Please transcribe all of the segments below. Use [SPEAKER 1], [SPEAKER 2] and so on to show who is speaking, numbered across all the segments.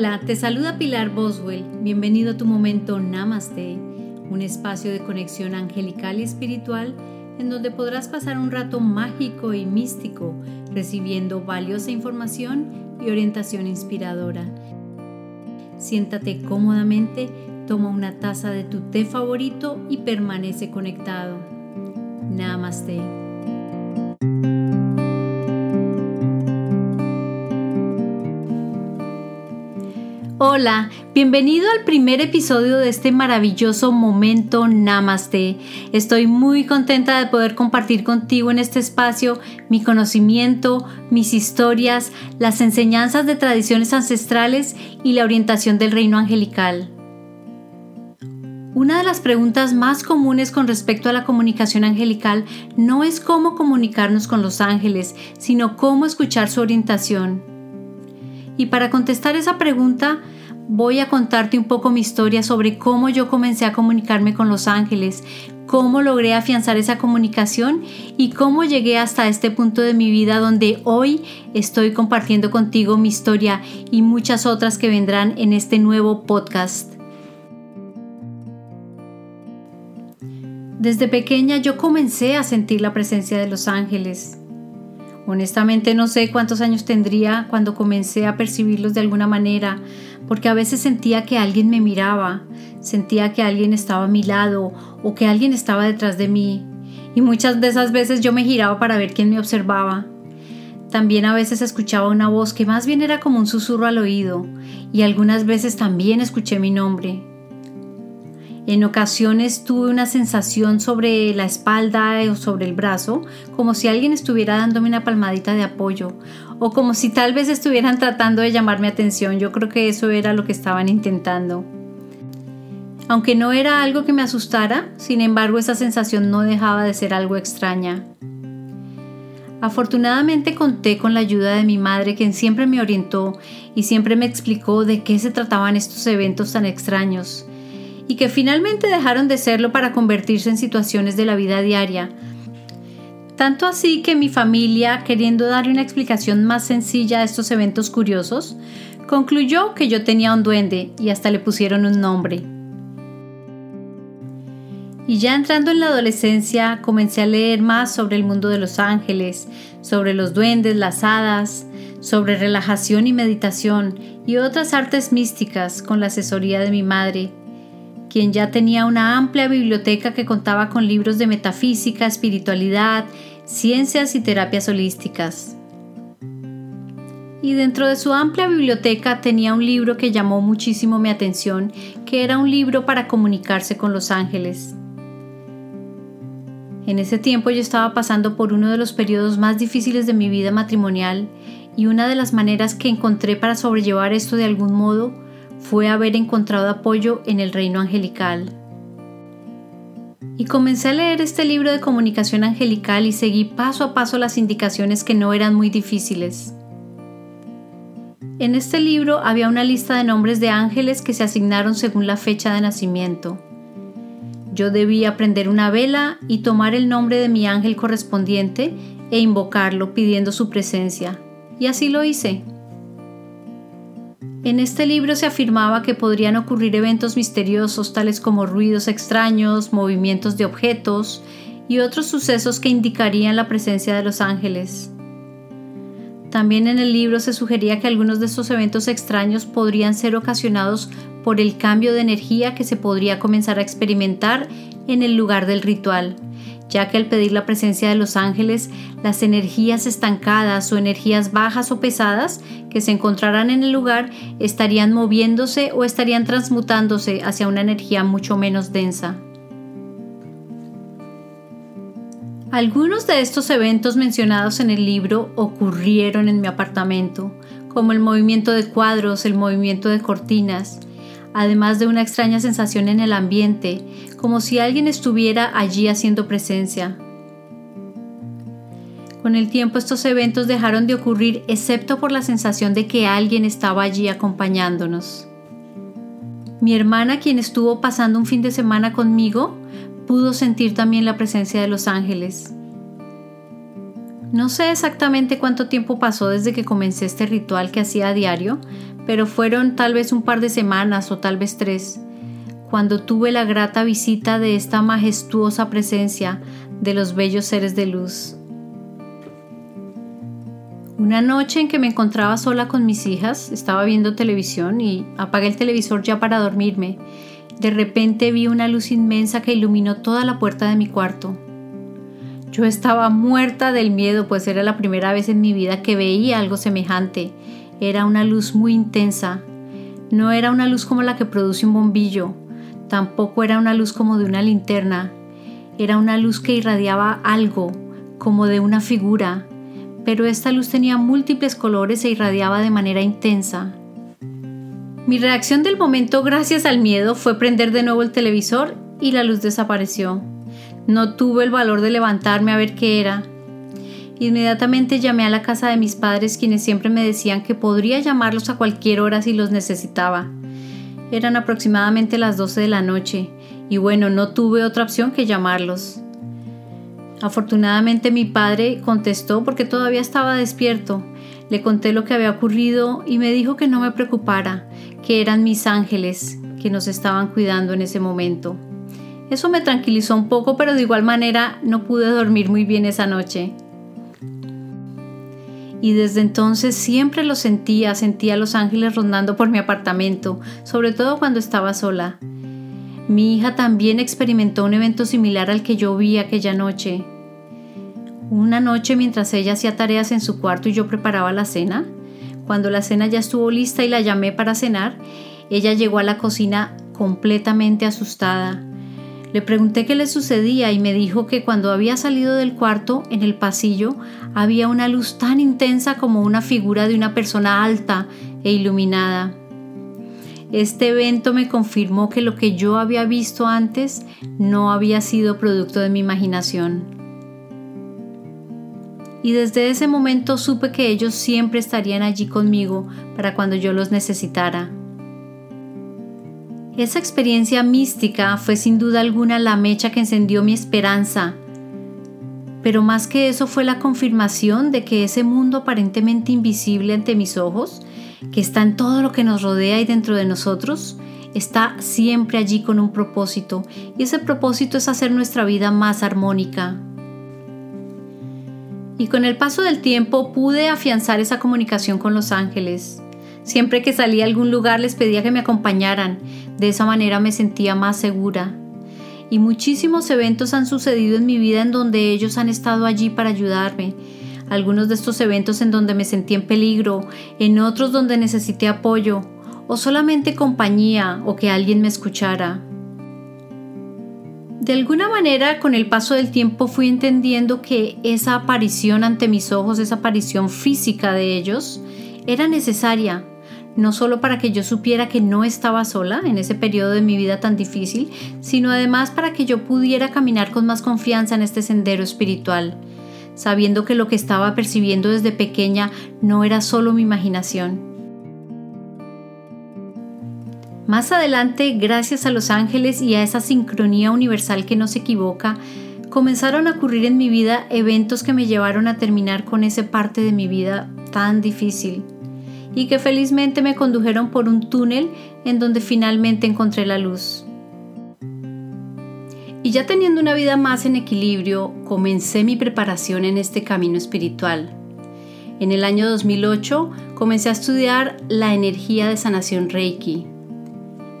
[SPEAKER 1] Hola, te saluda Pilar Boswell. Bienvenido a tu momento Namaste, un espacio de conexión angelical y espiritual en donde podrás pasar un rato mágico y místico recibiendo valiosa información y orientación inspiradora. Siéntate cómodamente, toma una taza de tu té favorito y permanece conectado. Namaste. Hola, bienvenido al primer episodio de este maravilloso momento Namaste. Estoy muy contenta de poder compartir contigo en este espacio mi conocimiento, mis historias, las enseñanzas de tradiciones ancestrales y la orientación del reino angelical. Una de las preguntas más comunes con respecto a la comunicación angelical no es cómo comunicarnos con los ángeles, sino cómo escuchar su orientación. Y para contestar esa pregunta, voy a contarte un poco mi historia sobre cómo yo comencé a comunicarme con los ángeles, cómo logré afianzar esa comunicación y cómo llegué hasta este punto de mi vida donde hoy estoy compartiendo contigo mi historia y muchas otras que vendrán en este nuevo podcast. Desde pequeña yo comencé a sentir la presencia de los ángeles. Honestamente no sé cuántos años tendría cuando comencé a percibirlos de alguna manera, porque a veces sentía que alguien me miraba, sentía que alguien estaba a mi lado o que alguien estaba detrás de mí. Y muchas de esas veces yo me giraba para ver quién me observaba. También a veces escuchaba una voz que más bien era como un susurro al oído, y algunas veces también escuché mi nombre. En ocasiones tuve una sensación sobre la espalda o sobre el brazo, como si alguien estuviera dándome una palmadita de apoyo, o como si tal vez estuvieran tratando de llamar mi atención. Yo creo que eso era lo que estaban intentando. Aunque no era algo que me asustara, sin embargo esa sensación no dejaba de ser algo extraña. Afortunadamente conté con la ayuda de mi madre, quien siempre me orientó y siempre me explicó de qué se trataban estos eventos tan extraños y que finalmente dejaron de serlo para convertirse en situaciones de la vida diaria. Tanto así que mi familia, queriendo darle una explicación más sencilla a estos eventos curiosos, concluyó que yo tenía un duende y hasta le pusieron un nombre. Y ya entrando en la adolescencia comencé a leer más sobre el mundo de los ángeles, sobre los duendes, las hadas, sobre relajación y meditación y otras artes místicas con la asesoría de mi madre, quien ya tenía una amplia biblioteca que contaba con libros de metafísica, espiritualidad, ciencias y terapias holísticas. Y dentro de su amplia biblioteca tenía un libro que llamó muchísimo mi atención, que era un libro para comunicarse con los ángeles. En ese tiempo yo estaba pasando por uno de los periodos más difíciles de mi vida matrimonial y una de las maneras que encontré para sobrellevar esto de algún modo fue haber encontrado apoyo en el reino angelical. Y comencé a leer este libro de comunicación angelical y seguí paso a paso las indicaciones que no eran muy difíciles. En este libro había una lista de nombres de ángeles que se asignaron según la fecha de nacimiento. Yo debía prender una vela y tomar el nombre de mi ángel correspondiente e invocarlo pidiendo su presencia. Y así lo hice. En este libro se afirmaba que podrían ocurrir eventos misteriosos tales como ruidos extraños, movimientos de objetos y otros sucesos que indicarían la presencia de los ángeles. También en el libro se sugería que algunos de estos eventos extraños podrían ser ocasionados por el cambio de energía que se podría comenzar a experimentar en el lugar del ritual ya que al pedir la presencia de los ángeles, las energías estancadas o energías bajas o pesadas que se encontrarán en el lugar estarían moviéndose o estarían transmutándose hacia una energía mucho menos densa. Algunos de estos eventos mencionados en el libro ocurrieron en mi apartamento, como el movimiento de cuadros, el movimiento de cortinas, además de una extraña sensación en el ambiente, como si alguien estuviera allí haciendo presencia. Con el tiempo estos eventos dejaron de ocurrir excepto por la sensación de que alguien estaba allí acompañándonos. Mi hermana, quien estuvo pasando un fin de semana conmigo, pudo sentir también la presencia de los ángeles. No sé exactamente cuánto tiempo pasó desde que comencé este ritual que hacía a diario, pero fueron tal vez un par de semanas o tal vez tres, cuando tuve la grata visita de esta majestuosa presencia de los bellos seres de luz. Una noche en que me encontraba sola con mis hijas, estaba viendo televisión y apagué el televisor ya para dormirme. De repente vi una luz inmensa que iluminó toda la puerta de mi cuarto. Yo estaba muerta del miedo, pues era la primera vez en mi vida que veía algo semejante. Era una luz muy intensa. No era una luz como la que produce un bombillo, tampoco era una luz como de una linterna. Era una luz que irradiaba algo, como de una figura, pero esta luz tenía múltiples colores e irradiaba de manera intensa. Mi reacción del momento gracias al miedo fue prender de nuevo el televisor y la luz desapareció. No tuve el valor de levantarme a ver qué era. Inmediatamente llamé a la casa de mis padres quienes siempre me decían que podría llamarlos a cualquier hora si los necesitaba. Eran aproximadamente las 12 de la noche y bueno, no tuve otra opción que llamarlos. Afortunadamente mi padre contestó porque todavía estaba despierto. Le conté lo que había ocurrido y me dijo que no me preocupara, que eran mis ángeles que nos estaban cuidando en ese momento. Eso me tranquilizó un poco, pero de igual manera no pude dormir muy bien esa noche. Y desde entonces siempre lo sentía, sentía a los ángeles rondando por mi apartamento, sobre todo cuando estaba sola. Mi hija también experimentó un evento similar al que yo vi aquella noche. Una noche mientras ella hacía tareas en su cuarto y yo preparaba la cena, cuando la cena ya estuvo lista y la llamé para cenar, ella llegó a la cocina completamente asustada. Le pregunté qué le sucedía y me dijo que cuando había salido del cuarto, en el pasillo, había una luz tan intensa como una figura de una persona alta e iluminada. Este evento me confirmó que lo que yo había visto antes no había sido producto de mi imaginación. Y desde ese momento supe que ellos siempre estarían allí conmigo para cuando yo los necesitara. Esa experiencia mística fue sin duda alguna la mecha que encendió mi esperanza, pero más que eso fue la confirmación de que ese mundo aparentemente invisible ante mis ojos que está en todo lo que nos rodea y dentro de nosotros, está siempre allí con un propósito y ese propósito es hacer nuestra vida más armónica. Y con el paso del tiempo pude afianzar esa comunicación con los ángeles. Siempre que salía a algún lugar les pedía que me acompañaran, de esa manera me sentía más segura. Y muchísimos eventos han sucedido en mi vida en donde ellos han estado allí para ayudarme, algunos de estos eventos en donde me sentí en peligro, en otros donde necesité apoyo o solamente compañía o que alguien me escuchara. De alguna manera, con el paso del tiempo fui entendiendo que esa aparición ante mis ojos, esa aparición física de ellos, era necesaria, no solo para que yo supiera que no estaba sola en ese periodo de mi vida tan difícil, sino además para que yo pudiera caminar con más confianza en este sendero espiritual sabiendo que lo que estaba percibiendo desde pequeña no era solo mi imaginación. Más adelante, gracias a los ángeles y a esa sincronía universal que no se equivoca, comenzaron a ocurrir en mi vida eventos que me llevaron a terminar con esa parte de mi vida tan difícil y que felizmente me condujeron por un túnel en donde finalmente encontré la luz. Y ya teniendo una vida más en equilibrio, comencé mi preparación en este camino espiritual. En el año 2008 comencé a estudiar la energía de sanación Reiki.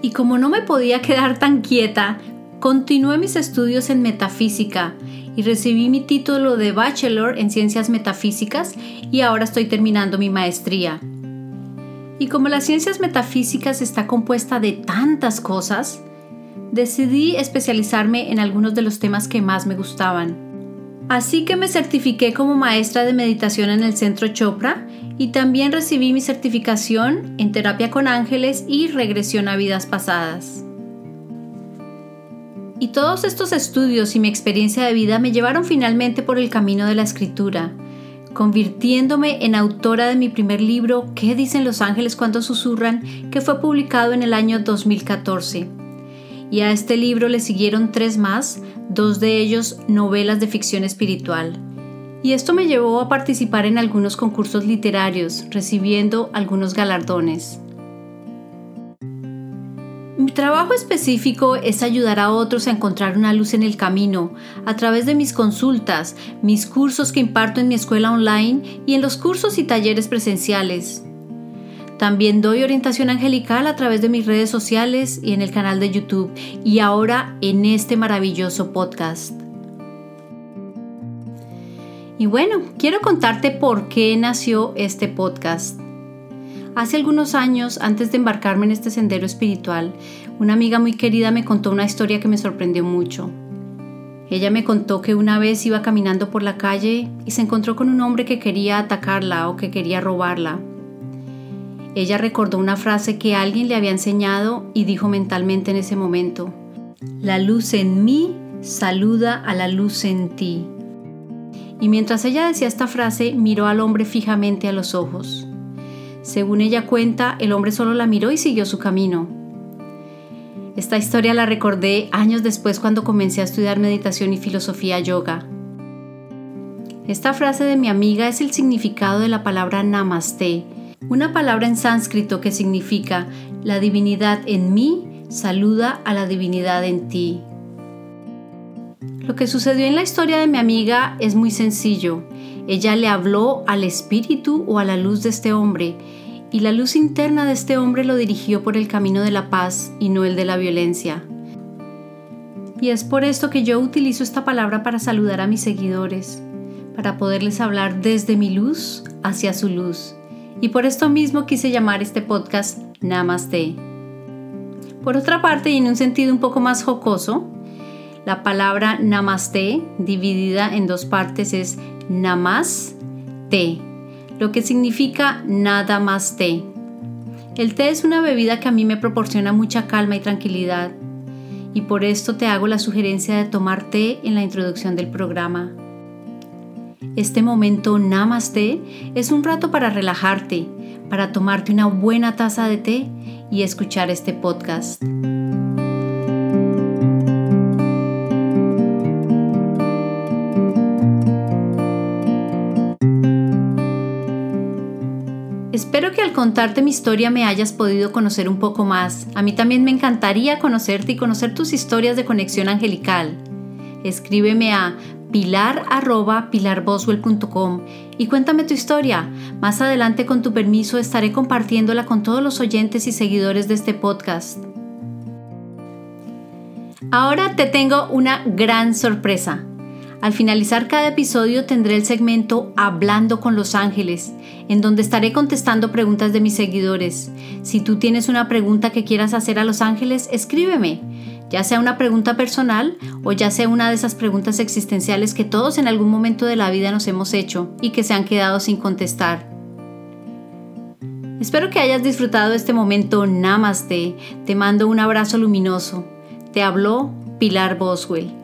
[SPEAKER 1] Y como no me podía quedar tan quieta, continué mis estudios en metafísica y recibí mi título de Bachelor en Ciencias Metafísicas y ahora estoy terminando mi maestría. Y como las ciencias metafísicas está compuesta de tantas cosas, decidí especializarme en algunos de los temas que más me gustaban. Así que me certifiqué como maestra de meditación en el Centro Chopra y también recibí mi certificación en terapia con ángeles y regresión a vidas pasadas. Y todos estos estudios y mi experiencia de vida me llevaron finalmente por el camino de la escritura, convirtiéndome en autora de mi primer libro ¿Qué dicen los ángeles cuando susurran? que fue publicado en el año 2014 y a este libro le siguieron tres más, dos de ellos novelas de ficción espiritual. Y esto me llevó a participar en algunos concursos literarios, recibiendo algunos galardones. Mi trabajo específico es ayudar a otros a encontrar una luz en el camino a través de mis consultas, mis cursos que imparto en mi escuela online y en los cursos y talleres presenciales. También doy orientación angelical a través de mis redes sociales y en el canal de YouTube y ahora en este maravilloso podcast. Y bueno, quiero contarte por qué nació este podcast. Hace algunos años, antes de embarcarme en este sendero espiritual, una amiga muy querida me contó una historia que me sorprendió mucho. Ella me contó que una vez iba caminando por la calle y se encontró con un hombre que quería atacarla o que quería robarla. Ella recordó una frase que alguien le había enseñado y dijo mentalmente en ese momento, La luz en mí saluda a la luz en ti. Y mientras ella decía esta frase, miró al hombre fijamente a los ojos. Según ella cuenta, el hombre solo la miró y siguió su camino. Esta historia la recordé años después cuando comencé a estudiar meditación y filosofía yoga. Esta frase de mi amiga es el significado de la palabra namaste, una palabra en sánscrito que significa la divinidad en mí saluda a la divinidad en ti. Lo que sucedió en la historia de mi amiga es muy sencillo. Ella le habló al espíritu o a la luz de este hombre, y la luz interna de este hombre lo dirigió por el camino de la paz y no el de la violencia. Y es por esto que yo utilizo esta palabra para saludar a mis seguidores, para poderles hablar desde mi luz hacia su luz. Y por esto mismo quise llamar este podcast Namaste. Por otra parte, y en un sentido un poco más jocoso, la palabra Namaste, dividida en dos partes, es Namas té, lo que significa nada más té. El té es una bebida que a mí me proporciona mucha calma y tranquilidad, y por esto te hago la sugerencia de tomar té en la introducción del programa. Este momento Namaste es un rato para relajarte, para tomarte una buena taza de té y escuchar este podcast. Espero que al contarte mi historia me hayas podido conocer un poco más. A mí también me encantaría conocerte y conocer tus historias de conexión angelical. Escríbeme a pilar.pilarboswell.com y cuéntame tu historia. Más adelante, con tu permiso, estaré compartiéndola con todos los oyentes y seguidores de este podcast. Ahora te tengo una gran sorpresa. Al finalizar cada episodio tendré el segmento Hablando con los ángeles, en donde estaré contestando preguntas de mis seguidores. Si tú tienes una pregunta que quieras hacer a los ángeles, escríbeme, ya sea una pregunta personal o ya sea una de esas preguntas existenciales que todos en algún momento de la vida nos hemos hecho y que se han quedado sin contestar. Espero que hayas disfrutado este momento Namaste. Te mando un abrazo luminoso. Te habló Pilar Boswell.